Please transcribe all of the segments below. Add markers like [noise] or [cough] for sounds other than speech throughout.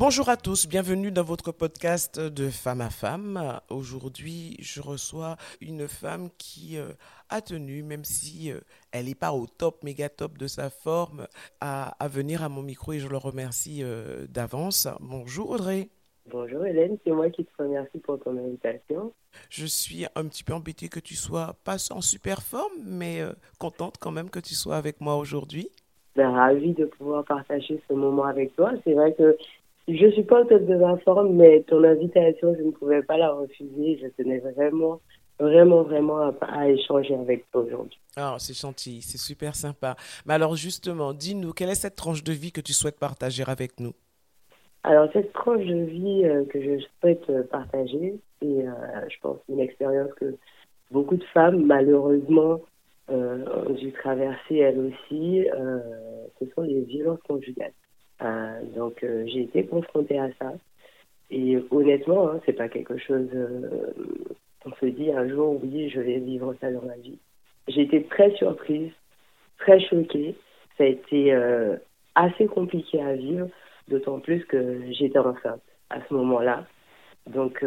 Bonjour à tous, bienvenue dans votre podcast de femme à femme. Aujourd'hui, je reçois une femme qui euh, a tenu, même si euh, elle n'est pas au top, méga top de sa forme, à, venir à mon micro et je le remercie euh, d'avance. Bonjour Audrey. Bonjour Hélène, c'est moi qui te remercie pour ton invitation. Je suis un petit peu embêtée que tu sois pas en super forme, mais contente quand même que tu sois avec moi aujourd'hui. Ben, ravie de pouvoir partager ce moment avec toi. C'est vrai que je suis pas au top de ma forme, mais ton invitation, je ne pouvais pas la refuser. Je tenais vraiment, vraiment, vraiment à, échanger avec toi aujourd'hui. Ah, c'est gentil, c'est super sympa. Mais alors justement, dis-nous, quelle est cette tranche de vie que tu souhaites partager avec nous? Alors cette tranche de vie euh, que je souhaite euh, partager, c'est, euh, je pense, une expérience que beaucoup de femmes, malheureusement, ont dû traverser elles aussi. ce sont les violences conjugales. Euh, donc euh, j'ai été confrontée à ça. Et honnêtement, hein, c'est pas quelque chose. Euh, on se dit un jour, oui, je vais vivre ça dans ma vie. J'ai été très surprise, très choquée. Ça a été assez compliqué à vivre, d'autant plus que j'étais enceinte à ce moment-là. Donc,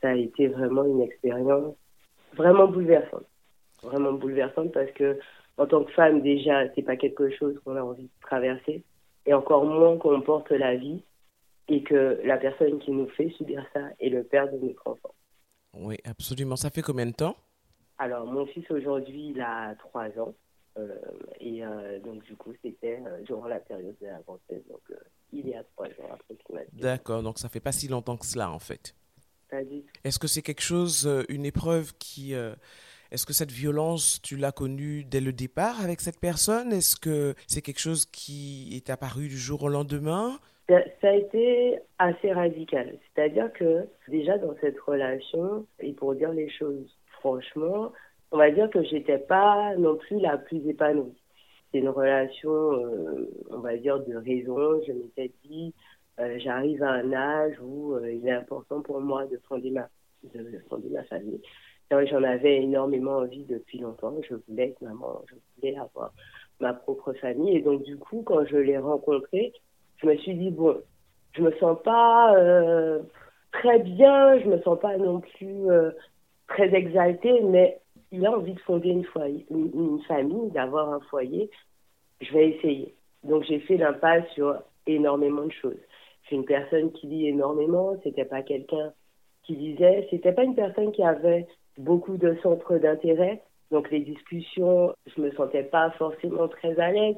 ça a été vraiment une expérience vraiment bouleversante. Vraiment bouleversante parce que, en tant que femme, déjà, c'est pas quelque chose qu'on a envie de traverser et encore moins qu'on porte la vie et que la personne qui nous fait subir ça est le père de notre enfant. Oui, absolument. Ça fait combien de temps? Alors, mon fils aujourd'hui, il a 3 ans. Euh, et euh, donc, du coup, c'était euh, durant la période de la grossesse. Donc, il y a 3 ans approximativement. D'accord, donc ça fait pas si longtemps que cela, en fait. Pas du tout. Est-ce que c'est quelque chose, une épreuve qui est-ce que cette violence, tu l'as connue dès le départ avec cette personne? Est-ce que c'est quelque chose qui est apparu du jour au lendemain? Ça, a été assez radical. C'est-à-dire que déjà dans cette relation, et pour dire les choses franchement, on va dire que j'étais pas non plus la plus épanouie. C'est une relation, euh, on va dire, de raison. Je m'étais dit, euh, j'arrive à un âge où euh, il est important pour moi de fonder ma, de fonder ma famille. J'en avais énormément envie depuis longtemps. Je voulais être maman, je voulais avoir ma propre famille. Et donc, du coup, quand je l'ai rencontré, je me suis dit, bon, je me sens pas euh, très bien, je me sens pas non plus euh, très exaltée, mais il a envie de fonder une, foyer, une, famille, d'avoir un foyer. Je vais essayer. Donc, j'ai fait l'impasse sur énormément de choses. Suis une personne qui lit énormément. C'était pas quelqu'un qui lisait. C'était pas une personne qui avait beaucoup de centres d'intérêt. Donc les discussions, je me sentais pas forcément très à l'aise.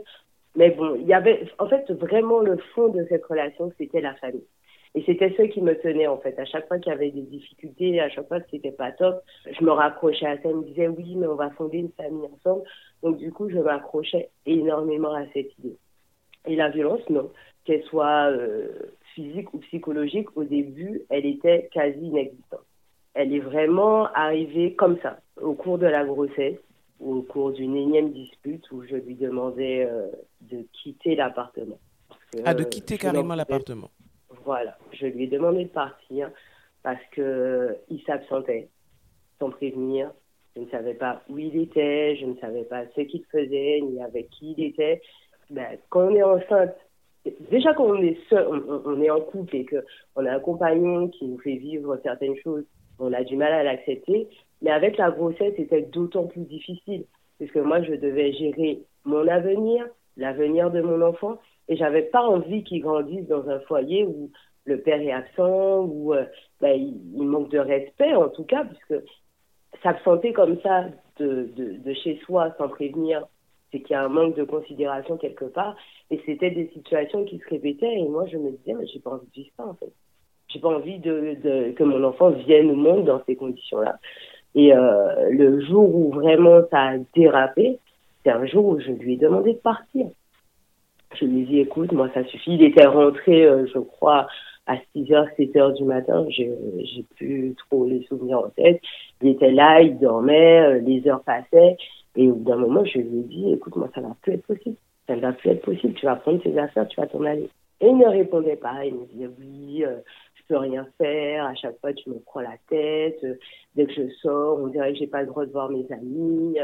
Mais bon, il y avait, en fait, vraiment le fond de cette relation, c'était la famille. Et c'était ce qui me tenait, en fait. À chaque fois qu'il y avait des difficultés, à chaque fois que c'était pas top, je me raccrochais à ça. Elle me disait, oui, mais on va fonder une famille ensemble. Donc, du coup, je m'accrochais énormément à cette idée. Et la violence, non. Qu'elle soit euh, physique ou psychologique, au début, elle était quasi inexistante elle est vraiment arrivée comme ça, au cours de la grossesse, au cours d'une énième dispute où je lui demandais euh, de quitter l'appartement. Ah, de quitter carrément l'appartement. Voilà, je lui ai demandé de partir parce que il s'absentait sans prévenir. Je ne savais pas où il était, je ne savais pas ce qu'il faisait, ni avec qui il était. Ben, quand on est enceinte, déjà quand on est seul, on, on est en couple et qu'on a un compagnon qui nous fait vivre certaines choses on a du mal à l'accepter. Mais avec la grossesse, c'était d'autant plus difficile, puisque moi, je devais gérer mon avenir, l'avenir de mon enfant, et j'avais pas envie qu'il grandisse dans un foyer où le père est absent, où euh, ben, il, manque de respect, en tout cas, puisque s'absenter comme ça de, de, chez soi sans prévenir, c'est qu'il y a un manque de considération quelque part. Et c'était des situations qui se répétaient, et moi, je me disais, j'ai pas envie de vivre ça, en fait j'ai pas envie de, que mon enfant vienne au monde dans ces conditions-là. Et euh, le jour où vraiment ça a dérapé, c'est un jour où je lui ai demandé de partir. Je lui ai dit, écoute, moi ça suffit. Il était rentré, euh, je crois, à 6h, 7h du matin, j'ai plus trop les souvenirs en tête. Il était là, il dormait, euh, les heures passaient. Et au bout d'un moment, je lui ai dit, écoute, moi, ça va plus être possible. Ça ne va plus être possible. Tu vas prendre tes affaires, tu vas t'en aller. Et il ne répondait pas. Il me disait, oui, peux rien faire. À chaque fois, tu me prends la tête. Dès que je sors, on dirait que j'ai pas le droit de voir mes amis.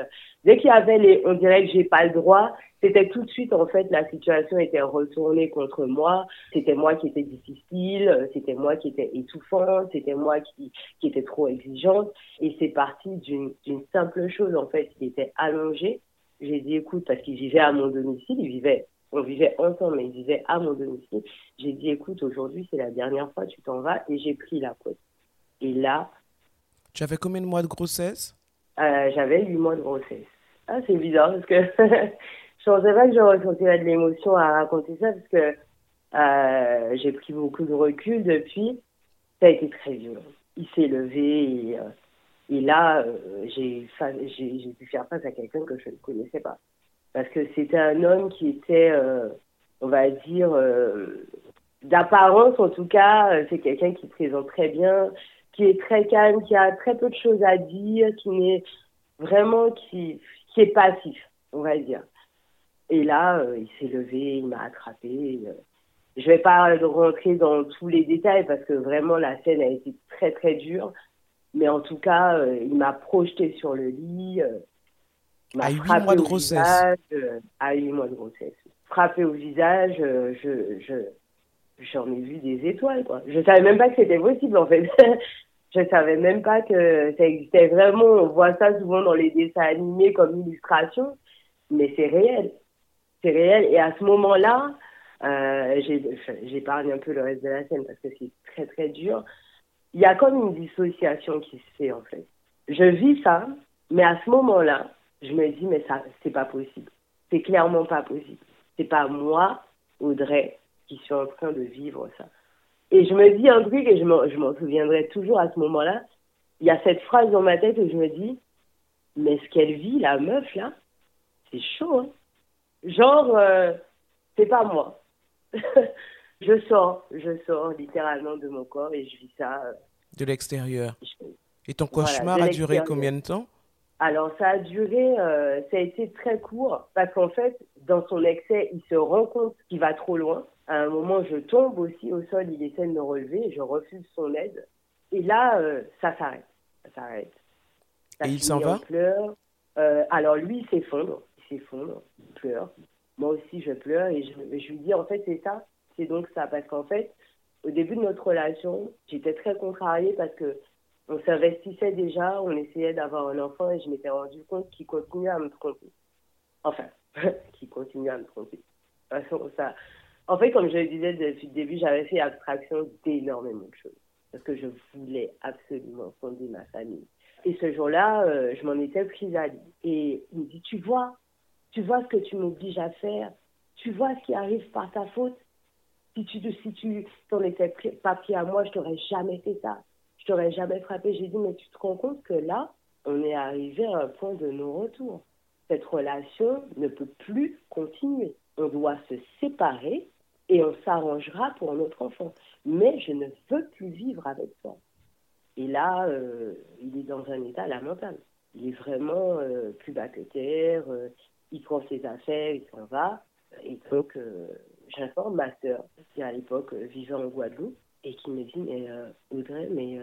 Dès qu'il y avait les, on dirait que j'ai pas le droit, c'était tout de suite, en fait, la situation était retournée contre moi. C'était moi qui étais difficile, c'était moi qui étais étouffante, c'était moi qui, qui était trop exigeante. Et c'est parti d'une simple chose, en fait. Il était allongé. J'ai dit, écoute, parce qu'il vivait à mon domicile, il vivait, on vivait ensemble, mais il vivait à mon domicile. J'ai dit, écoute, aujourd'hui, c'est la dernière fois, tu t'en vas. Et j'ai pris la côte. Et là. Tu avais combien de mois de grossesse? euh, J'avais huit mois de grossesse. Ah, c'est bizarre parce que [laughs] je pensais pas que je ressentirais de l'émotion à raconter ça parce que euh, j'ai pris beaucoup de recul depuis. Ça a été très violent. Il s'est levé et, euh, et là, j'ai j'ai dû faire face à quelqu'un que je ne connaissais pas. Parce que c'était un homme qui était, euh, on va dire, d'apparence en tout cas, c'est quelqu'un qui présente très bien, qui est très calme, qui a très peu de choses à dire, qui n'est vraiment qui, qui est passif, on va dire. Et là, euh, il s'est levé, il m'a attrapé. Je euh, je vais pas rentrer dans tous les détails parce que vraiment la scène a été très très dure. Mais en tout cas, euh, il m'a projeté sur le lit. À huit mois de grossesse. Visage, à huit mois de grossesse. Frappé au visage, je, je, j'en ai vu des étoiles, quoi. Je savais même pas que c'était possible, en fait. [laughs] je savais même pas que ça existait vraiment. On voit ça souvent dans les dessins animés comme illustration, mais c'est réel c'est réel. Et à ce moment-là, euh, j'épargne un peu le reste de la scène parce que c'est très très dur. Il y a comme une dissociation qui se fait en fait. Je vis ça, mais à ce moment-là, je me dis mais ça c'est pas possible. C'est clairement pas possible. C'est pas moi, Audrey, qui suis en train de vivre ça. Et je me dis un truc et je m'en souviendrai toujours à ce moment-là. Il y a cette phrase dans ma tête où je me dis mais ce qu'elle vit la meuf là, c'est chaud. Hein Genre, euh, c'est pas moi. [laughs] je sors, je sors littéralement de mon corps et je vis ça. Euh, de l'extérieur. Et ton cauchemar a duré combien de temps? Alors, ça a duré, euh, ça a été très court parce qu'en fait, dans son excès, il se rend compte qu'il va trop loin. À un moment, je tombe aussi au sol, il essaie de me relever, je refuse son aide. Et là, ça s'arrête. Ça s'arrête. Et il s'en va pleure. alors, lui, il s'effondre s'effondre, pleure. Moi aussi, je pleure et je, je lui dis, en fait, c'est ça, c'est donc ça. Parce qu'en fait, au début de notre relation, j'étais très contrariée parce que on s'investissait déjà, on essayait d'avoir un enfant et je m'étais rendu compte qu'il continuait à me tromper. Enfin, [laughs] qu'il continuait à me tromper. En fait, comme je le disais depuis le début, j'avais fait abstraction d'énormément de choses parce que je voulais absolument fonder ma famille. Et ce jour-là, euh, je m'en étais prise à lui. Et il me dit, tu vois, tu vois ce que tu m'obliges à faire. Tu vois ce qui arrive par ta faute. Si tu si t'en étais papier à moi, je t'aurais jamais fait ça. Je t'aurais jamais frappé. J'ai dit, mais tu te rends compte que là, on est arrivé à un point de non-retour. Cette relation ne peut plus continuer. On doit se séparer et on s'arrangera pour notre enfant. Mais je ne veux plus vivre avec toi. Et là, euh, il est dans un état lamentable. Il est vraiment euh, plus bas que terre. Euh, il prend ses affaires, il s'en va. Et donc, euh, j'informe ma sœur, qui à l'époque vivait en Guadeloupe, et qui me dit, mais euh, Audrey, mais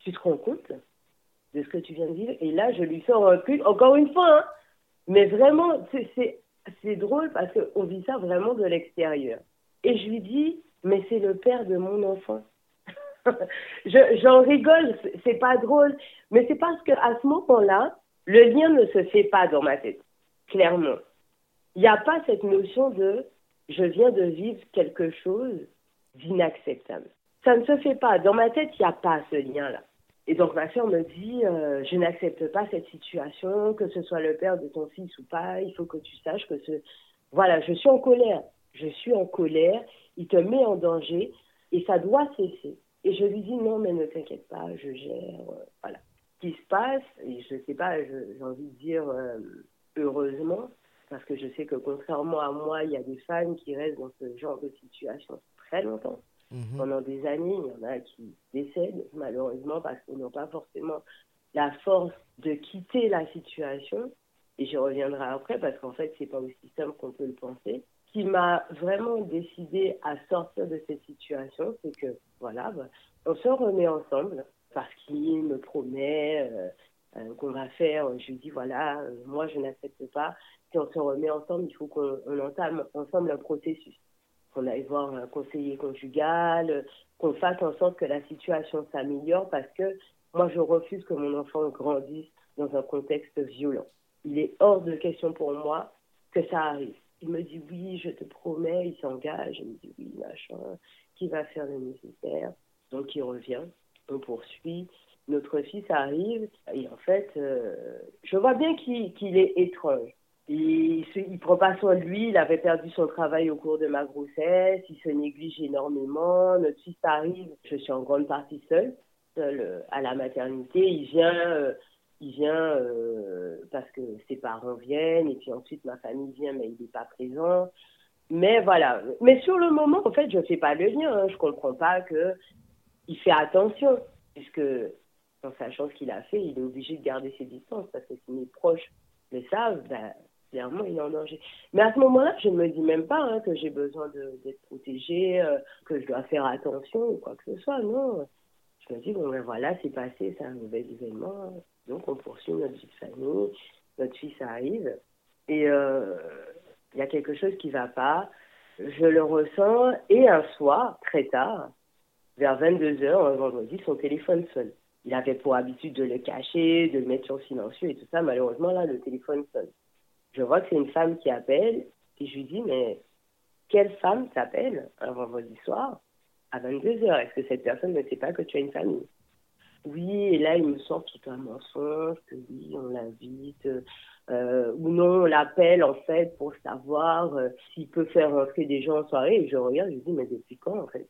tu te rends compte de ce que tu viens de vivre? Et là, je lui sors un truc, encore une fois, hein, mais vraiment, c'est drôle parce qu'on vit ça vraiment de l'extérieur. Et je lui dis, mais c'est le père de mon enfant. [laughs] J'en rigole, c'est pas drôle, mais c'est parce qu'à ce moment-là, le lien ne se fait pas dans ma tête clairement. Il n'y a pas cette notion de je viens de vivre quelque chose d'inacceptable. Ça ne se fait pas. Dans ma tête, il n'y a pas ce lien-là. Et donc ma soeur me dit, euh, je n'accepte pas cette situation, que ce soit le père de ton fils ou pas, il faut que tu saches que ce... Voilà, je suis en colère. Je suis en colère, il te met en danger et ça doit cesser. Et je lui dis, non, mais ne t'inquiète pas, je gère. Euh, voilà. Ce qui se passe, et je ne sais pas, j'ai envie de dire, euh, heureusement, parce que je sais que contrairement à moi, il y a des femmes qui restent dans ce genre de situation très longtemps. mhm. pendant des années. Il y en a qui décèdent, malheureusement, parce qu'ils n'ont pas forcément la force de quitter la situation. Et je reviendrai après, parce qu'en fait, c'est pas aussi simple qu'on peut le penser. Ce qui m'a vraiment décidé à sortir de cette situation, c'est que, voilà, bah, on se remet ensemble, parce qu'il me promet euh, euh, qu'on va faire. Je lui dis, voilà, euh, moi, je n'accepte pas. Si on se remet ensemble, il faut qu'on entame ensemble un processus qu'on aille voir un conseiller conjugal, qu'on fasse en sorte que la situation s'améliore parce que moi, je refuse que mon enfant grandisse dans un contexte violent. Il est hors de question pour moi que ça arrive. Il me dit oui, je te promets, il s'engage, il me dit oui, machin, qui va faire le nécessaire. Donc il revient, on poursuit. Notre fils arrive et en fait, euh, je vois bien qu'il est étrange. Il prend pas soin de lui, il avait perdu son travail au cours de ma grossesse, il se néglige énormément. Notre fils arrive, je suis en grande partie seule, seule euh, à la maternité. Il vient, euh, il vient euh, parce que ses parents viennent, et puis ensuite ma famille vient, mais il n'est pas présent. Mais voilà. Mais sur le moment, en fait, je ne fais pas le lien. Hein. Je ne comprends pas que il fait attention, puisque en sachant ce qu'il a fait, il est obligé de garder ses distances, parce que si mes proches le savent, ben, clairement, il est en danger. Mais à ce moment-là, je ne me dis même pas hein, que j'ai besoin d'être protégée, euh, que je dois faire attention ou quoi que ce soit. Non. Je me dis, bon, ben voilà, c'est passé, c'est un nouvel événement. Donc, on poursuit notre vie de famille. Notre fils arrive. Et euh, il y a quelque chose qui ne va pas. Je le ressens. Et un soir, très tard, vers 22h, un vendredi, son téléphone sonne. Il avait pour habitude de le cacher, de le mettre sur silencieux et tout ça. Malheureusement, là, le téléphone sonne je vois que c'est une femme qui appelle et je lui dis, mais quelle femme t'appelle un vendredi soir à 22h Est-ce que cette personne ne sait pas que tu as une famille? Oui, et là, il me sort tout un mensonge, que oui, on l'invite, euh, ou non, on l'appelle en fait pour savoir euh, s'il peut faire rentrer des gens en soirée. Et je regarde, je lui dis, mais depuis quand en fait?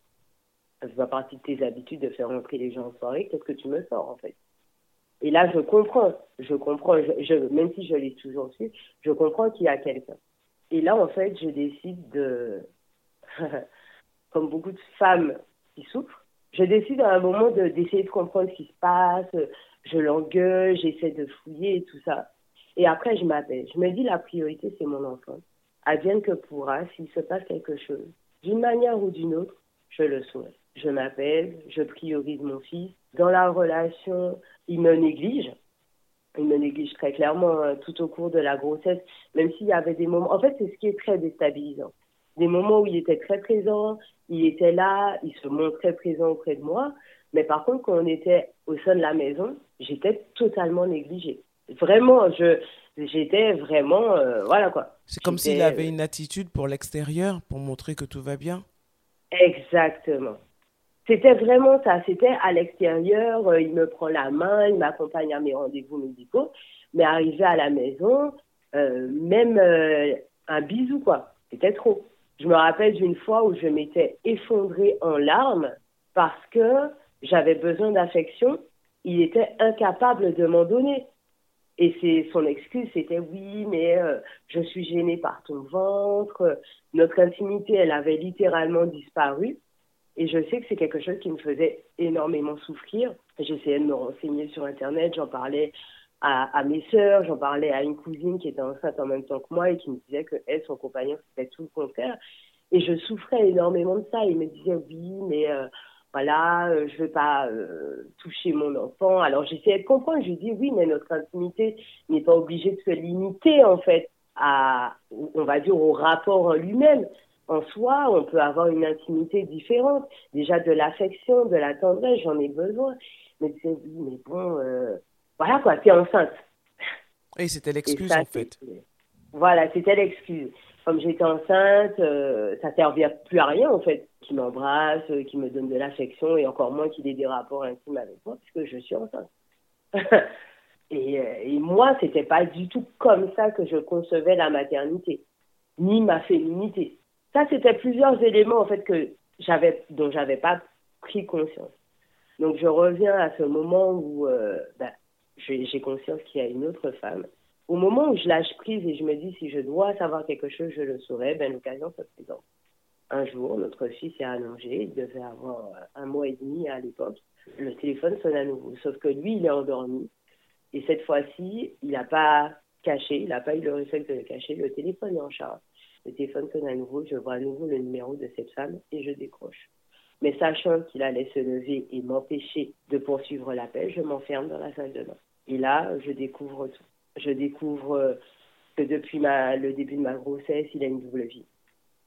Ça fait partie de tes habitudes de faire rentrer les gens en soirée, qu'est-ce que tu me sors en fait? Et là, je comprends, je comprends, même si je l'ai toujours su, je comprends qu'il y a quelqu'un. Et là, en fait, je décide de, [laughs] comme beaucoup de femmes qui souffrent, je décide à un moment d'essayer de, comprendre ce qui se passe, je l'engueule, j'essaie de fouiller et tout ça. Et après, je m'appelle. Je me dis, la priorité, c'est mon enfant. Advienne que pourra, s'il se passe quelque chose, d'une manière ou d'une autre, je le souhaite. Je m'appelle, je priorise mon fils. Dans la relation, il me néglige. Il me néglige très clairement euh, tout au cours de la grossesse, même s'il y avait des moments. En fait, c'est ce qui est très déstabilisant. Des moments où il était très présent, il était là, il se montrait présent auprès de moi. Mais par contre, quand on était au sein de la maison, j'étais totalement négligée. Vraiment, je, j'étais vraiment, euh, voilà quoi. C'est comme s'il avait une attitude pour l'extérieur, pour montrer que tout va bien. Exactement. C'était vraiment ça. C'était à l'extérieur, euh, il me prend la main, il m'accompagne à mes rendez-vous médicaux. Mais arrivé à la maison, euh, même euh, un bisou, quoi. C'était trop. Je me rappelle d'une fois où je m'étais effondrée en larmes parce que j'avais besoin d'affection. Il était incapable de m'en donner. Et c'est son excuse, c'était oui, mais je suis gênée par ton ventre. Notre intimité, elle avait littéralement disparu. Et je sais que c'est quelque chose qui me faisait énormément souffrir. J'essayais de me renseigner sur Internet, j'en parlais à, mes sœurs, j'en parlais à une cousine qui était enceinte en même temps que moi et qui me disait que elle, son compagnon, c'était tout le contraire. Et je souffrais énormément de ça. Il me disait oui, mais euh, voilà, euh, je veux pas euh, toucher mon enfant. Alors j'essayais de comprendre. Je lui dis oui, mais notre intimité n'est pas obligée de se limiter en fait à, on va dire, au rapport en lui-même en soi, on peut avoir une intimité différente. Déjà de l'affection, de la tendresse, j'en ai besoin. Mais c'est oui, mais bon, euh, voilà quoi, t'es enceinte. Et c'était l'excuse en fait. Voilà, c'était l'excuse. Comme j'étais enceinte, euh, ça servait plus à rien en fait. Qui m'embrasse, euh, qui me donne de l'affection et encore moins qu'il ait des rapports intimes avec moi puisque je suis enceinte. [laughs] et, et moi, c'était pas du tout comme ça que je concevais la maternité, ni ma féminité. Ça, c'était plusieurs éléments en fait que dont j'avais pas pris conscience. Donc je reviens à ce moment où euh, ben, j'ai conscience qu'il y a une autre femme. Au moment où je lâche prise et je me dis si je dois savoir quelque chose, je le saurai, ben l'occasion se présente. Un jour, notre fils est allongé, il devait avoir un mois et demi à l'époque. Le téléphone sonne à nouveau, sauf que lui, il est endormi. Et cette fois-ci, il n'a pas caché, il n'a pas eu le réflexe de le cacher, le téléphone est en charge. Le téléphone sonne à nouveau, je vois à nouveau le numéro de cette femme et je décroche. Mais sachant qu'il allait se lever et m'empêcher de poursuivre l'appel, je m'enferme dans la salle de bain. Et là, je découvre tout. Je découvre que depuis le début de ma grossesse, il a une double vie.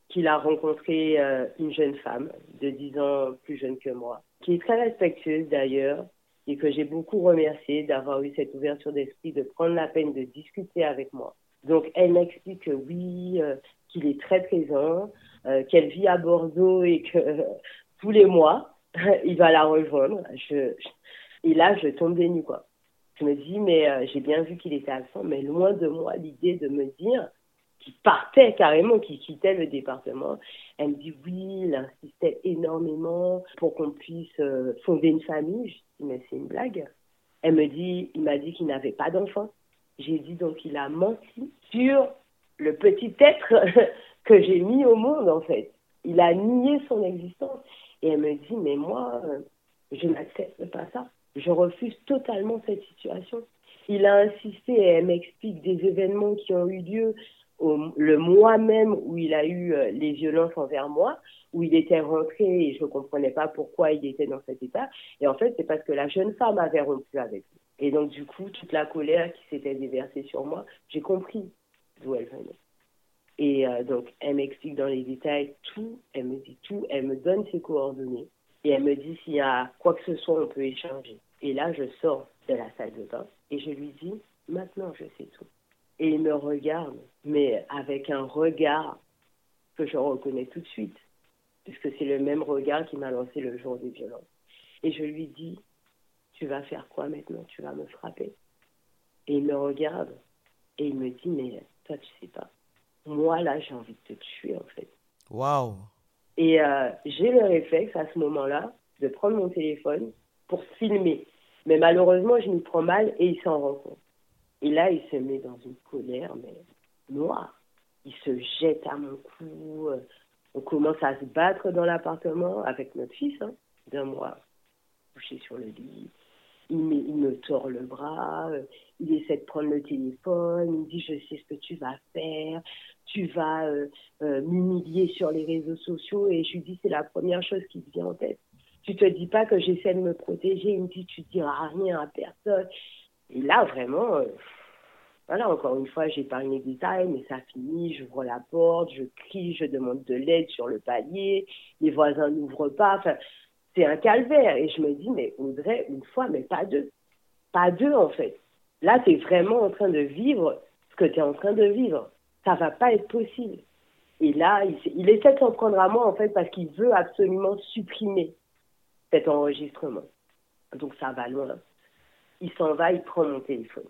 Qu'il a rencontré euh, une jeune femme de 10 ans plus jeune que moi, qui est très respectueuse d'ailleurs, et que j'ai beaucoup remercié d'avoir eu cette ouverture d'esprit, de prendre la peine de discuter avec moi. Donc elle m'explique que oui, euh, qu'il est très présent, euh, qu'elle vit à Bordeaux et que tous les mois, [laughs] il va la rejoindre. Et là, je tombe des nues, quoi. Je me dis, mais euh, j'ai bien vu qu'il était absent, mais loin de moi l'idée de me dire qu'il partait carrément, qu'il quittait le département. Elle me dit, oui, il insistait énormément pour qu'on puisse euh, fonder une famille. Je dis, mais c'est une blague. Elle me dit, il m'a dit qu'il n'avait pas d'enfant. J'ai dit, donc il a menti sur le petit être [laughs] que j'ai mis au monde, en fait. Il a nié son existence. Et elle me dit, mais moi, euh, je n'accepte pas ça. Je refuse totalement cette situation. Il a insisté et elle m'explique des événements qui ont eu lieu le mois même où il a eu euh, les violences envers moi, où il était rentré et je ne comprenais pas pourquoi il était dans cet état. Et en fait, c'est parce que la jeune femme avait rompu avec lui. Et donc, du coup, toute la colère qui s'était déversée sur moi, j'ai compris d'où elle venait. Et euh, donc, elle m'explique dans les détails tout, elle me dit tout, elle me donne ses coordonnées. Et elle me dit s'il y a quoi que ce soit, on peut échanger. Et là, je sors de la salle de bain et je lui dis, maintenant je sais tout. Et il me regarde, mais avec un regard que je reconnais tout de suite, puisque c'est le même regard qui m'a lancé le jour des violences. Et je lui dis, tu vas faire quoi maintenant? Tu vas me frapper? Et il me regarde et il me dit, mais toi, tu sais pas. Moi, là, j'ai envie de te tuer, en fait. Waouh et euh, j'ai le réflexe à ce moment-là de prendre mon téléphone pour filmer. Mais malheureusement, je m'y prends mal et il s'en rend compte. Et là, il se met dans une colère, mais noire. Il se jette à mon cou. Euh, on commence à se battre dans l'appartement avec notre fils, hein, d'un mois, couché sur le lit il me, tord le bras, euh, il essaie de prendre le téléphone, il me dit je sais ce que tu vas faire, tu vas euh, euh, m'humilier sur les réseaux sociaux et je lui dis c'est la première chose qui te vient en tête. Tu te dis pas que j'essaie de me protéger, il me dit tu diras rien à personne. Et là vraiment, voilà encore une fois j'épargne les détails mais ça finit, j'ouvre la porte, je crie, je demande de l'aide sur le palier, les voisins n'ouvrent pas. Enfin, c'est un calvaire. Et je me dis, mais Audrey, une fois, mais pas deux. Pas deux, en fait. Là, tu es vraiment en train de vivre ce que tu es en train de vivre. Ça va pas être possible. Et là, il, essaie de s'en prendre à moi, en fait, parce qu'il veut absolument supprimer cet enregistrement. Donc, ça va loin. Il s'en va, il prend mon téléphone.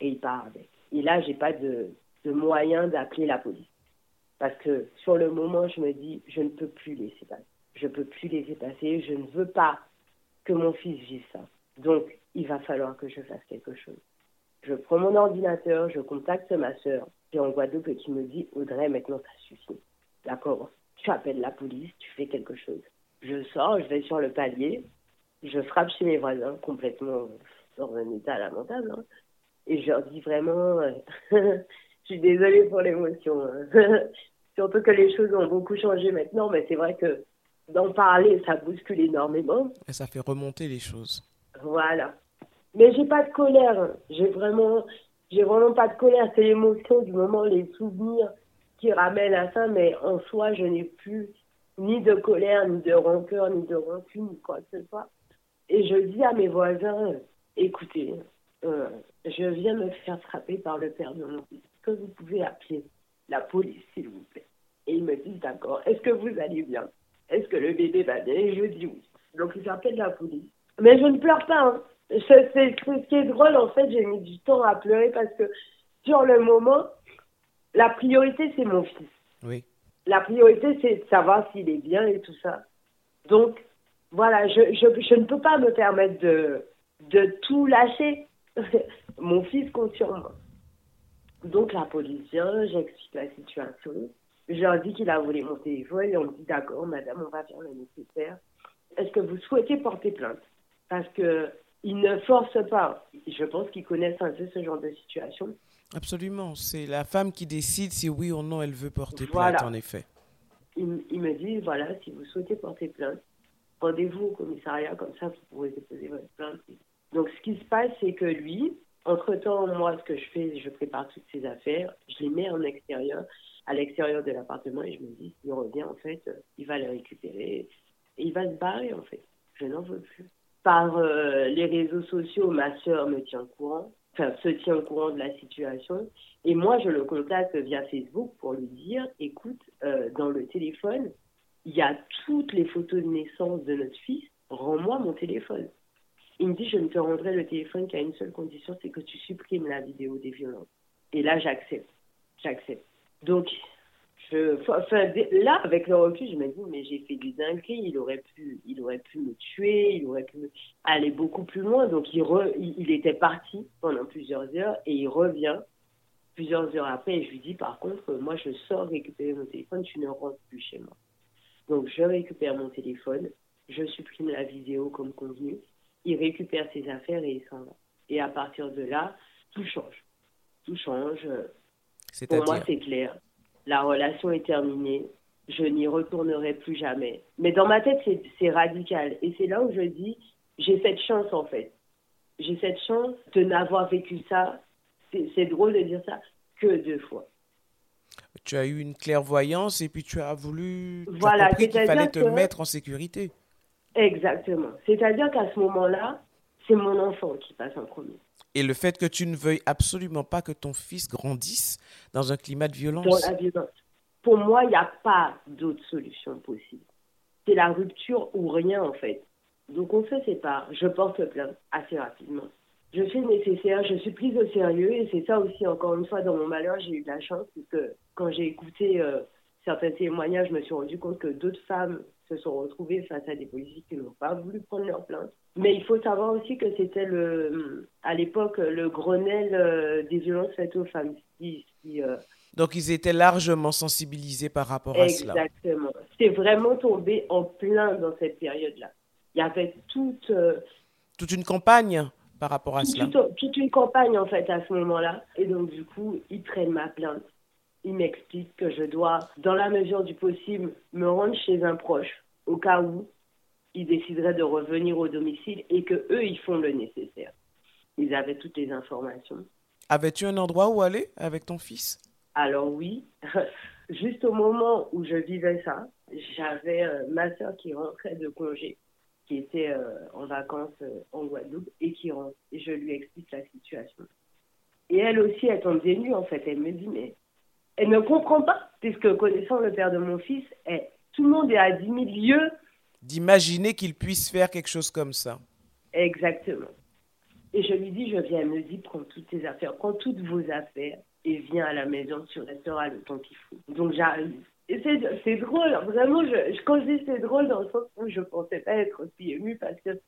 Et il part avec. Et là, j'ai pas de, de moyen d'appeler la police. Parce que sur le moment, je me dis, je ne peux plus laisser passer. Je ne peux plus laisser passer. Je ne veux pas que mon fils vive ça. Donc, il va falloir que je fasse quelque chose. Je prends mon ordinateur, je contacte ma soeur, qui est en Guadeloupe, qui me dit Audrey, maintenant ça suffit. D'accord Tu appelles la police, tu fais quelque chose. Je sors, je vais sur le palier, je frappe chez mes voisins, complètement dans un état lamentable. Hein. et je leur dis vraiment [laughs] Je suis désolée pour l'émotion. Hein. [laughs] Surtout que les choses ont beaucoup changé maintenant, mais c'est vrai que d'en parler, ça bouscule énormément. Et ça fait remonter les choses. Voilà. Mais j'ai pas de colère. J'ai vraiment, j'ai vraiment pas de colère. C'est l'émotion du moment, les souvenirs qui ramènent à ça. Mais en soi, je n'ai plus ni de colère, ni de rancœur, ni de rancune, ni quoi que ce soit. Et je dis à mes voisins, écoutez, euh, je viens me faire frapper par le père de mon fils. Est-ce que vous pouvez appeler la police, s'il vous plaît? Et ils me disent, d'accord. Est-ce que vous allez bien? Est-ce que le bébé va bien? Et je dis oui. Donc ils appellent la police. Mais je ne pleure pas. Hein. C'est ce qui est drôle, en fait, j'ai mis du temps à pleurer parce que sur le moment, la priorité, c'est mon fils. Oui. La priorité, c'est de savoir s'il est bien et tout ça. Donc, voilà, je, je, je, ne peux pas me permettre de, de tout lâcher. [laughs] mon fils compte sur moi. Donc, la police vient, j'explique la situation. Je leur dis qu'il a volé mon téléphone et on me dit d'accord, madame, on va faire le nécessaire. Est-ce que vous souhaitez porter plainte? Parce que ils ne forcent pas. Je pense qu'ils connaissent un peu ce genre de situation. Absolument. C'est la femme qui décide si oui ou non elle veut porter plainte, en effet. Il, me dit voilà, si vous souhaitez porter plainte, rendez-vous au commissariat, comme ça vous pourrez déposer votre plainte. Donc ce qui se passe, c'est que lui, entre-temps, moi, ce que je fais, je prépare toutes ces affaires, je les mets en extérieur, à l'extérieur de l'appartement, et je me dis, s'il revient, en fait, il va les récupérer, il va se barrer, en fait. Je n'en veux plus. Par euh, les réseaux sociaux, ma soeur me tient au courant, enfin, se tient au courant de la situation, et moi, je le contacte via Facebook pour lui dire, écoute, euh, dans le téléphone, il y a toutes les photos de naissance de notre fils, rends-moi mon téléphone. Il me dit, je ne te rendrai le téléphone qu'à une seule condition, c'est que tu supprimes la vidéo des violences. Et là, j'accepte. J'accepte. Donc, là, avec le recul, je me dis, mais j'ai fait du dinguerie, il aurait pu, il aurait pu me tuer, il aurait pu aller beaucoup plus loin. Donc, il, il, était parti pendant plusieurs heures et il revient plusieurs heures après et je lui dis, par contre, moi, je sors récupérer mon téléphone, tu ne rentres plus chez moi. Donc, je récupère mon téléphone, je supprime la vidéo comme convenu il récupère ses affaires et il s'en va. Et à partir de là, tout change. Tout change. Pour moi, c'est clair. La relation est terminée. Je n'y retournerai plus jamais. Mais dans ma tête, c'est radical. Et c'est là où je dis, j'ai cette chance en fait. J'ai cette chance de n'avoir vécu ça. C'est drôle de dire ça que deux fois. Tu as eu une clairvoyance et puis tu as voulu. voilà, qu'il fallait te mettre en sécurité. Exactement. C'est-à-dire qu'à ce moment-là, c'est mon enfant qui passe en premier. Et le fait que tu ne veuilles absolument pas que ton fils grandisse dans un climat de violence? Dans la violence. Pour moi, il n'y a pas d'autre solution possible. C'est la rupture ou rien en fait. Donc on se sépare. Je porte plainte assez rapidement. Je fais le nécessaire, je suis prise au sérieux et c'est ça aussi, encore une fois, dans mon malheur, j'ai eu de la chance parce que quand j'ai écouté euh, certains témoignages, je me suis rendu compte que d'autres femmes se sont retrouvés face à des policiers qui n'ont pas voulu prendre leur plainte. Mais il faut savoir aussi que c'était le, à l'époque le Grenelle euh, des violences faites aux femmes. Euh, Donc ils étaient largement sensibilisés par rapport à cela. Exactement. C'est vraiment tombé en plein dans cette période-là. Il y avait toute... Euh, toute une campagne par rapport à cela. Toute, toute une campagne en fait à ce moment-là. Et donc du coup, ils prennent ma plainte il m'explique que je dois, dans la mesure du possible, me rendre chez un proche au cas où il déciderait de revenir au domicile et que eux ils font le nécessaire. Ils avaient toutes les informations. Avais-tu un endroit où aller avec ton fils? Alors oui, [laughs] juste au moment où je vivais ça, j'avais euh, ma soeur qui rentrait de congé, qui était euh, en vacances euh, en Guadeloupe et qui rentre. Et je lui explique la situation. Et elle aussi, elle tombe nues en fait. Elle me dit mais elle ne comprend pas, puisque connaissant le père de mon fils, tout le monde est à 10 000 lieues. D'imaginer qu'il puisse faire quelque chose comme ça. Exactement. Et je lui dis, je viens, elle me dit, prends toutes tes affaires, prends toutes vos affaires et viens à la maison, tu resteras le temps qu'il faut. Donc j'arrive. C'est drôle, vraiment, je, quand je dis c'est drôle, dans le sens où je ne pensais pas être aussi émue parce que,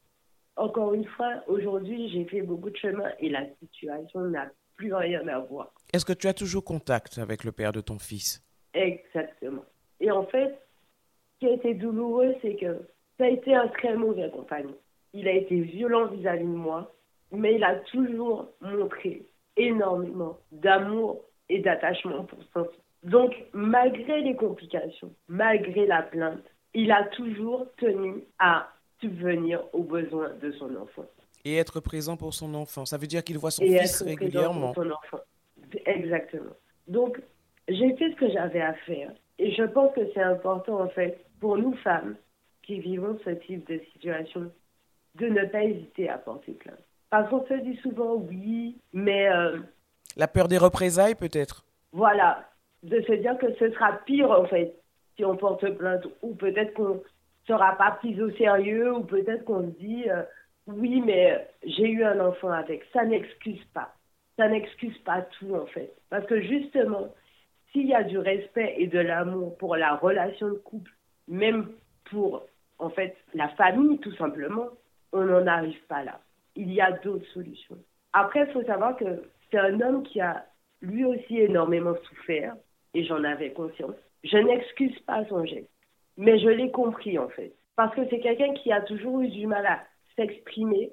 encore une fois, aujourd'hui, j'ai fait beaucoup de chemin et la situation n'a plus rien à voir. Est-ce que tu as toujours contact avec le père de ton fils? Exactement. Et en fait, ce qui a été douloureux, c'est que ça a été un très mauvais compagnon. Il a été violent vis-à-vis de moi, mais il a toujours montré énormément d'amour et d'attachement pour son fils. Donc, malgré les complications, malgré la plainte, il a toujours tenu à subvenir aux besoins de son enfant et être présent pour son enfant. Ça veut dire qu'il voit son fils régulièrement. Pour son enfant. Exactement. Donc, j'ai fait ce que j'avais à faire. Et je pense que c'est important, en fait, pour nous femmes qui vivons ce type de situation, de ne pas hésiter à porter plainte. Parce qu'on se dit souvent oui, mais... Euh, La peur des représailles, peut-être Voilà. De se dire que ce sera pire, en fait, si on porte plainte. Ou peut-être qu'on ne sera pas pris au sérieux, ou peut-être qu'on se dit... Euh, oui, mais j'ai eu un enfant avec. Ça n'excuse pas. Ça n'excuse pas tout, en fait. Parce que justement, s'il y a du respect et de l'amour pour la relation de couple, même pour, en fait, la famille, tout simplement, on n'en arrive pas là. Il y a d'autres solutions. Après, il faut savoir que c'est un homme qui a lui aussi énormément souffert, et j'en avais conscience. Je n'excuse pas son geste, mais je l'ai compris en fait. Parce que c'est quelqu'un qui a toujours eu du mal à s'exprimer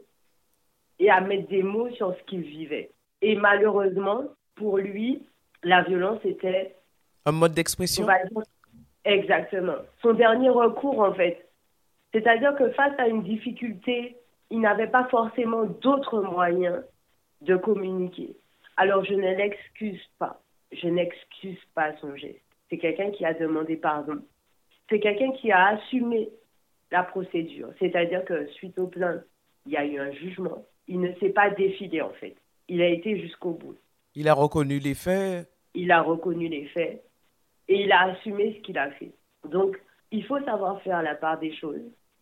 et à mettre des mots sur ce qu'il vivait. Et malheureusement, pour lui, la violence était... Un mode d'expression Exactement. Son dernier recours, en fait. C'est-à-dire que face à une difficulté, il n'avait pas forcément d'autres moyens de communiquer. Alors je ne l'excuse pas. Je n'excuse pas son geste. C'est quelqu'un qui a demandé pardon. C'est quelqu'un qui a assumé la procédure. C'est-à-dire que suite aux plaintes, il y a eu un jugement. Il ne s'est pas défilé en fait. Il a été jusqu'au bout. Il a reconnu les faits Il a reconnu les faits et il a assumé ce qu'il a fait. Donc, il faut savoir faire la part des choses.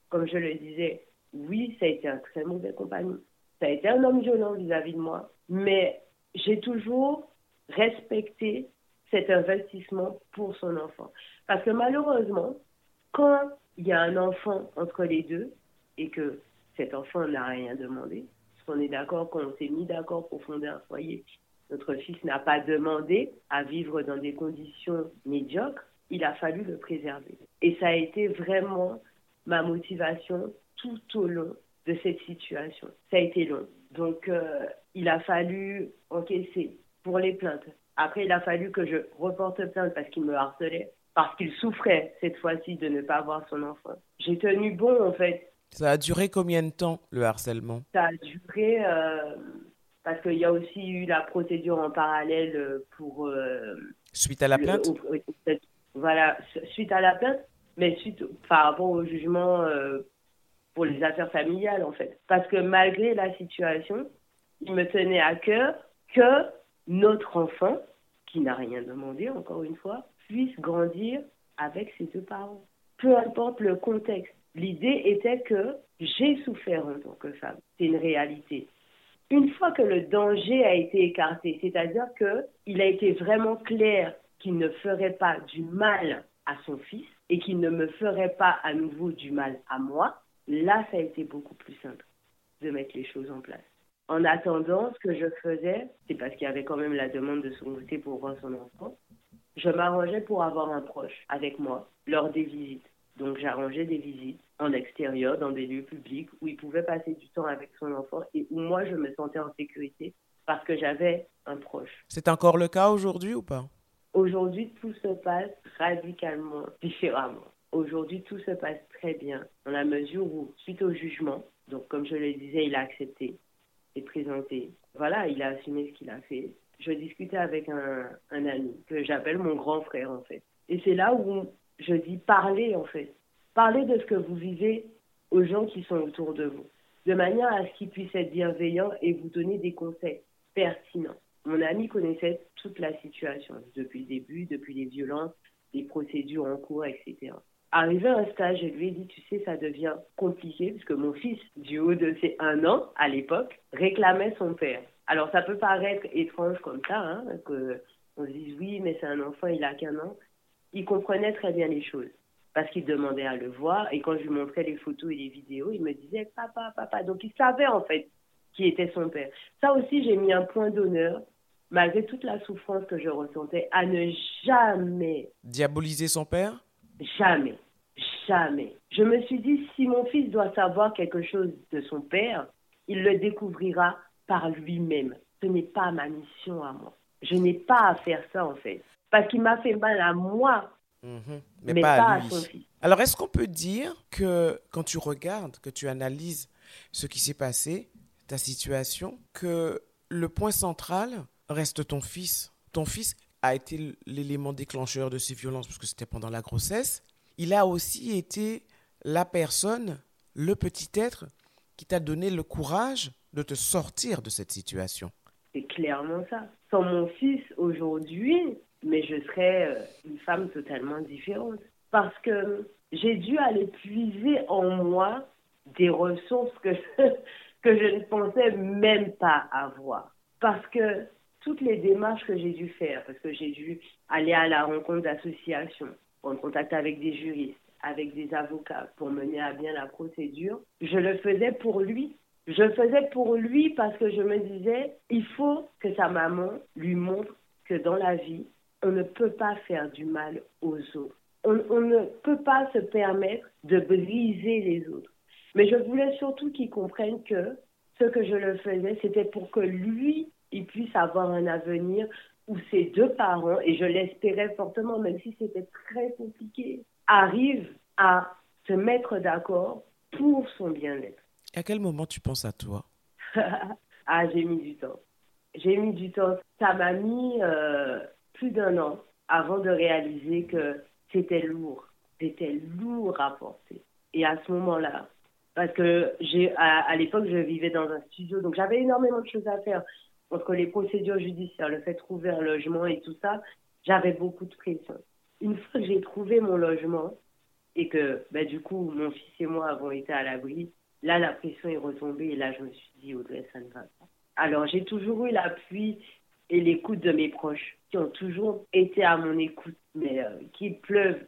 Comme je le disais, oui, ça a été un très mauvais compagnon. Ça a été un homme violent vis-à-vis de moi. Mais j'ai toujours respecté cet investissement pour son enfant. Parce que malheureusement, quand il y a un enfant entre les deux et que cet enfant n'a rien demandé, qu'on est d'accord qu'on s'est mis d'accord pour fonder un foyer, notre fils n'a pas demandé à vivre dans des conditions médiocres, il a fallu le préserver. Et ça a été vraiment ma motivation tout au long de cette situation. Ça a été long. Donc, euh, il a fallu encaisser pour les plaintes. Après, il a fallu que je reporte plainte parce qu'il me harcelait, parce qu'il souffrait cette fois-ci de ne pas voir son enfant. J'ai tenu bon, en fait. Ça a duré combien de temps, le harcèlement? Ça a duré, euh, parce qu'il y a aussi eu la procédure en parallèle pour... Euh, suite à la plainte? Voilà, suite à la plainte, mais suite par rapport au jugement pour les affaires familiales, en fait. Parce que malgré la situation, il me tenait à cœur que notre enfant, qui n'a rien demandé, encore une fois, puisse grandir avec ses deux parents. Peu importe le contexte. L'idée était que j'ai souffert en tant que femme. C'est une réalité. Une fois que le danger a été écarté, c'est-à-dire qu'il a été vraiment clair qu'il ne ferait pas du mal à son fils et qu'il ne me ferait pas à nouveau du mal à moi, là, ça a été beaucoup plus simple de mettre les choses en place. En attendant, ce que je faisais, c'est parce qu'il y avait quand même la demande de son côté pour voir son enfant, je m'arrangeais pour avoir un proche avec moi lors des visites. Donc j'arrangeais des visites en extérieur, dans des lieux publics, où il pouvait passer du temps avec son enfant et où moi je me sentais en sécurité parce que j'avais un proche. C'est encore le cas aujourd'hui ou pas? Aujourd'hui, tout se passe radicalement différemment. Aujourd'hui, tout se passe très bien, dans la mesure où, suite au jugement, donc comme je le disais, il a accepté et présenté. Voilà, il a assumé ce qu'il a fait. Je discutais avec un, un ami que j'appelle mon grand frère, en fait. Et c'est là où je dis parlez, en fait. Parlez de ce que vous vivez aux gens qui sont autour de vous, de manière à ce qu'ils puissent être bienveillants et vous donner des conseils pertinents. Mon ami connaissait toute la situation, depuis le début, depuis les violences, les procédures en cours, etc. Arrivé à un stage, je lui ai dit, tu sais, ça devient compliqué puisque mon fils, du haut de ses un an à l'époque, réclamait son père. Alors ça peut paraître étrange comme ça, hein, que on se dise oui, mais c'est un enfant, il a qu'un an. Il comprenait très bien les choses parce qu'il demandait à le voir et quand je lui montrais les photos et les vidéos, il me disait papa, papa. Donc il savait en fait qui était son père. Ça aussi, j'ai mis un point d'honneur malgré toute la souffrance que je ressentais, à ne jamais diaboliser son père? Jamais. Jamais. Je me suis dit, si mon fils doit savoir quelque chose de son père, il le découvrira par lui-même. Ce n'est pas ma mission à moi. Je n'ai pas à faire ça, en fait. Parce qu'il m'a fait mal à moi, mhm. mais, pas, à, lui. son fils. Alors, est-ce qu'on peut dire que quand tu regardes, que tu analyses ce qui s'est passé, ta situation, que le point central reste ton fils? Ton fils a été l'élément déclencheur de ces violences, parce que c'était pendant la grossesse, il a aussi été la personne, le petit être, qui t'a donné le courage de te sortir de cette situation. C'est clairement ça. Sans mon fils aujourd'hui, mais je serais euh, une femme totalement différente. Parce que j'ai dû aller puiser en moi des ressources que, [laughs] que je ne pensais même pas avoir. Parce que toutes les démarches que j'ai dû faire, parce que j'ai dû aller à la rencontre d'associations, en contact avec des juristes, avec des avocats pour mener à bien la procédure, je le faisais pour lui. Je le faisais pour lui parce que je me disais, il faut que sa maman lui montre que dans la vie, on ne peut pas faire du mal aux autres. On, on ne peut pas se permettre de briser les autres. Mais je voulais surtout qu'il comprenne que ce que je le faisais, c'était pour que lui, il puisse avoir un avenir où ses deux parents, et je l'espérais fortement, même si c'était très compliqué, arrivent à se mettre d'accord pour son bien-être. À quel moment tu penses à toi? [laughs] Ah, j'ai mis du temps. J'ai mis du temps. Ça m'a mis euh, plus d'un an avant de réaliser que c'était lourd. C'était lourd à porter. Et à ce moment-là, parce que j'ai à, l'époque je vivais dans un studio, donc j'avais énormément de choses à faire entre les procédures judiciaires, le fait de trouver un logement et tout ça, j'avais beaucoup de pression. Une fois que j'ai trouvé mon logement et que ben, du coup mon fils et moi avons été à l'abri, là la pression est retombée et là je me suis dit Audrey ça ne va pas. Alors j'ai toujours eu l'appui et l'écoute de mes proches qui ont toujours été à mon écoute, mais euh, qu'il pleuve,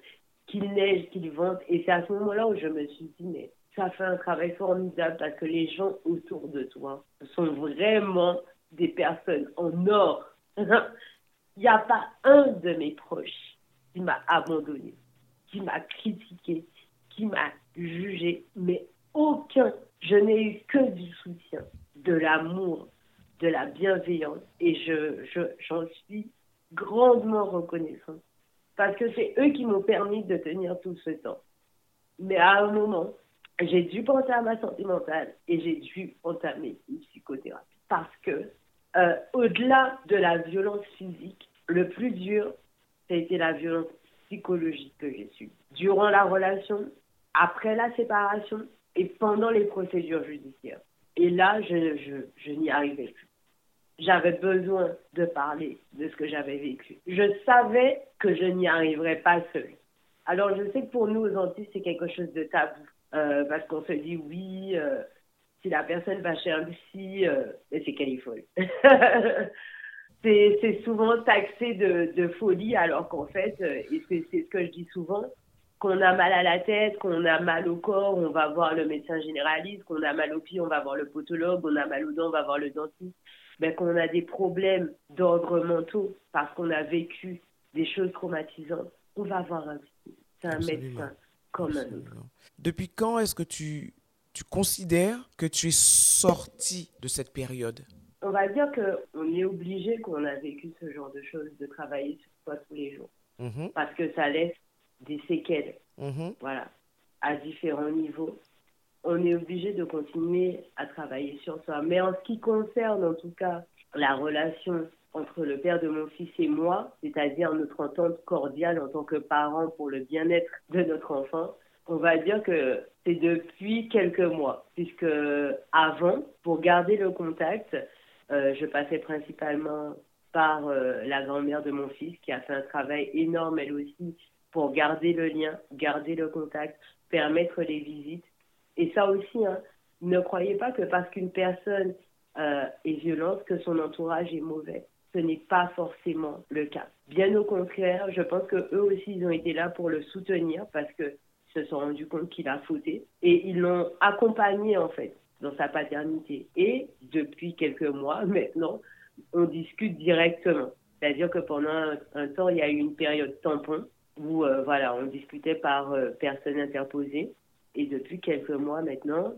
qu'il neige, qu'il vente. Et c'est à ce moment-là où je me suis dit, mais ça fait un travail formidable parce que les gens autour de toi sont vraiment des personnes en or. [laughs] Il n'y a pas un de mes proches qui m'a abandonné, qui m'a critiqué, qui m'a jugé, mais aucun. Je n'ai eu que du soutien, de l'amour, de la bienveillance et je, j'en suis grandement reconnaissant parce que c'est eux qui m'ont permis de tenir tout ce temps. Mais à un moment, j'ai dû penser à ma santé mentale et j'ai dû entamer une psychothérapie. Parce que, euh, au-delà de la violence physique, le plus dur, ça a été la violence psychologique que j'ai subie. Durant la relation, après la séparation et pendant les procédures judiciaires. Et là, je n'y arrivais plus. J'avais besoin de parler de ce que j'avais vécu. Je savais que je n'y arriverais pas seule. Alors, je sais que pour nous, aux Antilles, c'est quelque chose de tabou. Euh, parce qu'on se dit oui, euh, si la personne va chez un psy, euh, c'est qu'elle est folle. [laughs] c'est souvent taxé de, folie, alors qu'en fait, et c'est ce que je dis souvent, qu'on a mal à la tête, qu'on a mal au corps, on va voir le médecin généraliste, qu'on a mal aux pieds, on va voir le potologue, on a mal aux dents, on va voir le dentiste, ben, qu'on a des problèmes d'ordre mentaux parce qu'on a vécu des choses traumatisantes, on va voir un. C'est un médecin comme un autre. Depuis quand est-ce que tu, tu considères que tu es sorti de cette période? On va dire qu'on est obligé, qu'on a vécu ce genre de choses, de travailler sur soi tous les jours. Mhm. Parce que ça laisse des séquelles. Mhm. Voilà. À différents niveaux. On est obligé de continuer à travailler sur soi. Mais en ce qui concerne, en tout cas, la relation entre le père de mon fils et moi, c'est-à-dire notre entente cordiale en tant que parents pour le bien-être de notre enfant, on va dire que c'est depuis quelques mois, puisque avant, pour garder le contact, euh, je passais principalement par euh, la grand-mère de mon fils qui a fait un travail énorme elle aussi pour garder le lien, garder le contact, permettre les visites. Et ça aussi, hein, ne croyez pas que parce qu'une personne euh, est violente, que son entourage est mauvais. Ce n'est pas forcément le cas. Bien au contraire, je pense que eux aussi, ils ont été là pour le soutenir parce que se sont rendus compte qu'il a fauté et ils l'ont accompagné en fait dans sa paternité. Et depuis quelques mois [laughs] maintenant, on discute directement. C'est-à-dire que pendant un, temps, il y a eu une période tampon où euh, voilà, on discutait par euh, personne interposée. Et depuis quelques mois maintenant,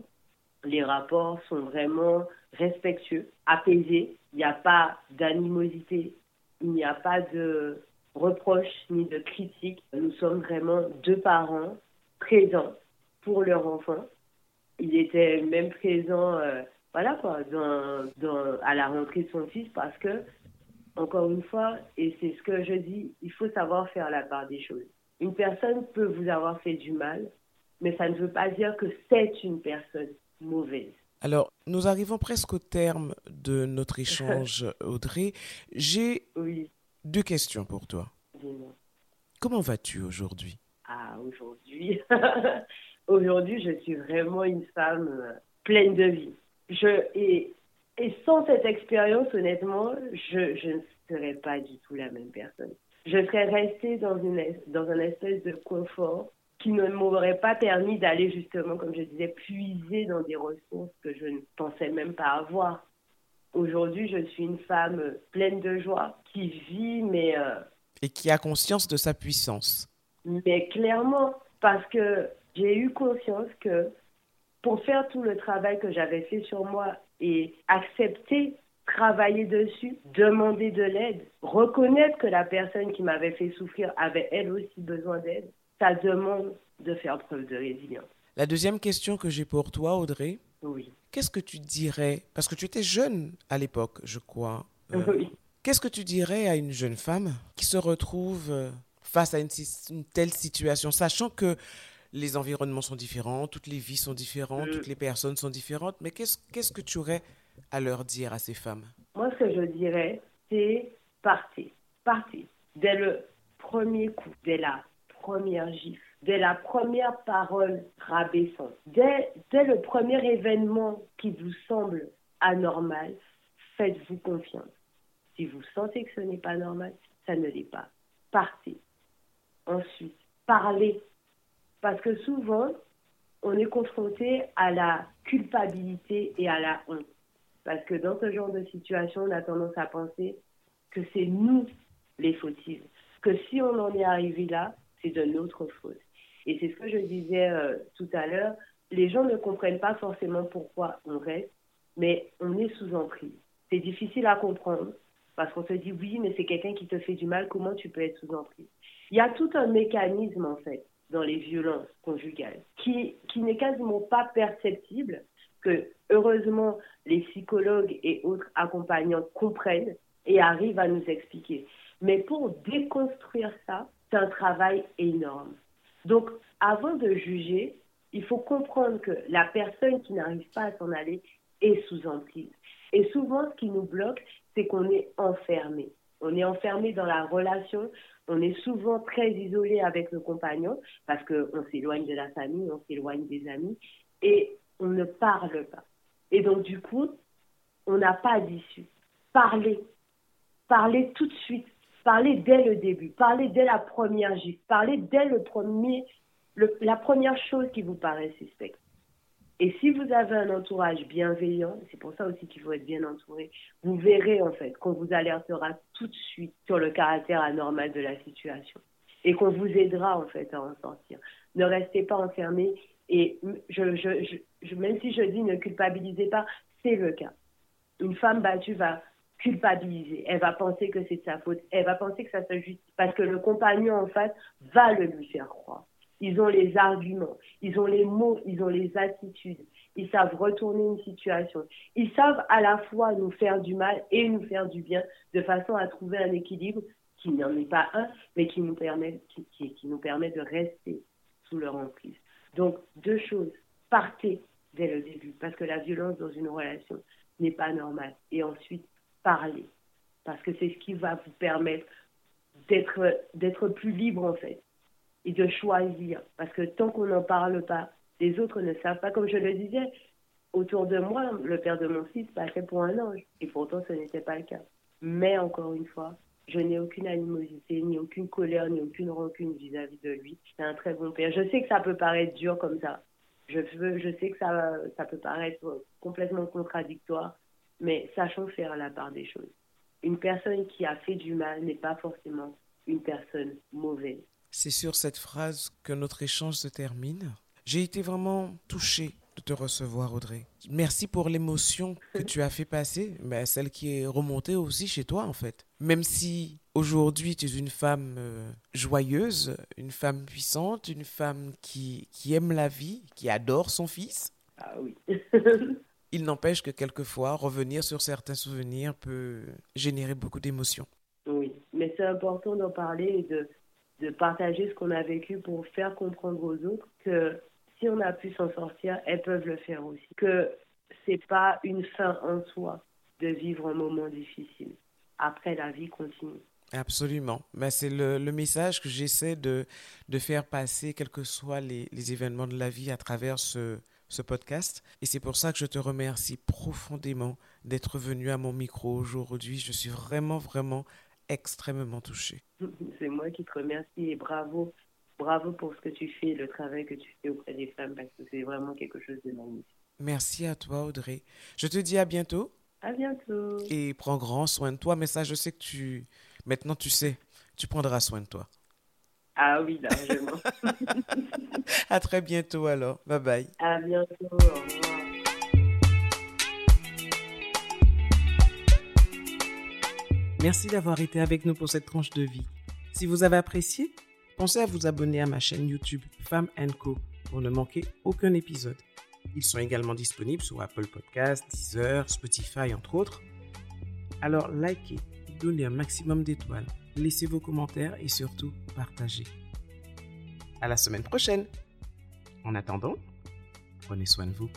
les rapports sont vraiment respectueux, apaisés. Il n'y a pas d'animosité, il n'y a pas de reproches ni de critiques. Nous sommes vraiment deux parents présent pour leur enfant. Il était même présent, euh, voilà quoi, à la rentrée de son fils parce que, encore une fois, et c'est ce que je dis, il faut savoir faire la part des choses. Une personne peut vous avoir fait du mal, mais ça ne veut pas dire que c'est une personne mauvaise. Alors, nous arrivons presque au terme de notre échange, [laughs] Audrey. J'ai deux questions pour toi. Comment vas-tu aujourd'hui? À aujourd'hui. [laughs] aujourd'hui, je suis vraiment une femme euh, pleine de vie. Je, et, et sans cette expérience, honnêtement, je, je ne serais pas du tout la même personne. Je serais restée dans, une, dans un espèce de confort qui ne m'aurait pas permis d'aller justement, comme je disais, puiser dans des ressources que je ne pensais même pas avoir. Aujourd'hui, je suis une femme pleine de joie qui vit, mais euh, Et qui a conscience de sa puissance. Mais clairement, parce que j'ai eu conscience que pour faire tout le travail que j'avais fait sur moi et accepter, travailler dessus, demander de l'aide, reconnaître que la personne qui m'avait fait souffrir avait elle aussi besoin d'aide, ça demande de faire preuve de résilience. La deuxième question que j'ai pour toi, Audrey, oui. qu'est-ce que tu dirais, parce que tu étais jeune à l'époque, je crois. Euh, oui. Qu'est-ce que tu dirais à une jeune femme qui se retrouve euh, face à une, une telle situation, sachant que les environnements sont différents, toutes les vies sont différentes, toutes les personnes sont différentes, mais qu'est-ce qu'est-ce que tu aurais à leur dire à ces femmes? Moi, ce que je dirais, c'est partez, partez. Dès le premier coup, dès la première gifle, dès la première parole rabaissante, dès, dès le premier événement qui vous semble anormal, faites-vous confiance. Si vous sentez que ce n'est pas normal, ça ne l'est pas. Partez. Ensuite, parlez parce que souvent, on est confronté à la culpabilité et à la honte. Parce que dans ce genre de situation, on a tendance à penser que c'est nous les fautifs. Que si on en est arrivé là, c'est de notre faute. Et c'est ce que je disais euh, tout à l'heure. Les gens ne comprennent pas forcément pourquoi on reste, mais on est sous emprise. C'est difficile à comprendre parce qu'on se dit oui, mais c'est quelqu'un qui te fait du mal, comment tu peux être sous emprise? Il y a tout un mécanisme en fait dans les violences conjugales, qui, qui n'est quasiment pas perceptible, que heureusement les psychologues et autres accompagnants comprennent et arrivent à nous expliquer. Mais pour déconstruire ça, c'est un travail énorme. Donc, avant de juger, il faut comprendre que la personne qui n'arrive pas à s'en aller est sous emprise. Et souvent, ce qui nous bloque, c'est qu'on est enfermé. On est enfermé dans la relation on est souvent très isolé avec le compagnon parce qu'on s'éloigne de la famille, on s'éloigne des amis et on ne parle pas. Et donc, du coup, on n'a pas d'issue. Parler. Parler tout de suite. Parler dès le début. Parler dès la première gifle. Parler dès le premier, la première chose qui vous paraît suspecte. Et si vous avez un entourage bienveillant, c'est pour ça aussi qu'il faut être bien entouré, vous verrez en fait qu'on vous alertera tout de suite sur le caractère anormal de la situation et qu'on vous aidera en fait à en sortir. Ne restez pas enfermé et même si je dis ne culpabilisez pas, c'est le cas. Une femme battue va culpabiliser, elle va penser que c'est de sa faute, elle va penser que ça se justifie parce que le compagnon en face va le lui faire croire. Ils ont les arguments, ils ont les mots, ils ont les attitudes. Ils savent retourner une situation. Ils savent à la fois nous faire du mal et nous faire du bien de façon à trouver un équilibre qui n'en est pas un, mais qui nous permet, qui, qui, nous permet de rester sous leur emprise. Donc, deux choses. Partez dès le début, parce que la violence dans une relation n'est pas normale. Et ensuite, parlez, parce que c'est ce qui va vous permettre d'être plus libre, en fait et de choisir. Parce que tant qu'on n'en parle pas, les autres ne savent pas. Comme je le disais, autour de moi, le père de mon fils passait pour un ange. Et pourtant, ce n'était pas le cas. Mais encore une fois, je n'ai aucune animosité, ni aucune colère, ni aucune rancune vis-à-vis de lui. C'est un très bon père. Je sais que ça peut paraître dur comme ça. Je, veux, je sais que ça, ça peut paraître complètement contradictoire, mais sachons faire la part des choses. Une personne qui a fait du mal n'est pas forcément une personne mauvaise. C'est sur cette phrase que notre échange se termine. J'ai été vraiment touchée de te recevoir, Audrey. Merci pour l'émotion que tu as fait passer, mais celle qui est remontée aussi chez toi, en fait. Même si aujourd'hui tu es une femme euh, joyeuse, une femme puissante, une femme qui, qui aime la vie, qui adore son fils. Ah oui. [laughs] Il n'empêche que quelquefois, revenir sur certains souvenirs peut générer beaucoup d'émotions. Oui, mais c'est important d'en parler et de, de partager ce qu'on a vécu pour faire comprendre aux autres que si on a pu s'en sortir, elles peuvent le faire aussi. Que c'est pas une fin en soi de vivre un moment difficile. Après, la vie continue. Absolument. Mais c'est le, le, message que j'essaie de, de faire passer, quels que soient les, les événements de la vie, à travers ce, ce podcast. Et c'est pour ça que je te remercie profondément d'être venu à mon micro aujourd'hui. Je suis vraiment, vraiment extrêmement touchée. [laughs] C'est moi qui te remercie et bravo. Bravo pour ce que tu fais, le travail que tu fais auprès des femmes, parce que c'est vraiment quelque chose de magnifique. Merci à toi, Audrey. Je te dis à bientôt. À bientôt. Et prends grand soin de toi. Mais ça, je sais que tu. Maintenant, tu sais tu prendras soin de toi. Ah oui, largement. [laughs] à très bientôt alors. Bye bye. À bientôt. Au revoir. Merci d'avoir été avec nous pour cette tranche de vie. Si vous avez apprécié, pensez à vous abonner à ma chaîne YouTube Femme Co pour ne manquer aucun épisode. Ils sont également disponibles sur Apple Podcasts, Deezer, Spotify, entre autres. Alors likez, donnez un maximum d'étoiles, laissez vos commentaires et surtout partagez. À la semaine prochaine. En attendant, prenez soin de vous.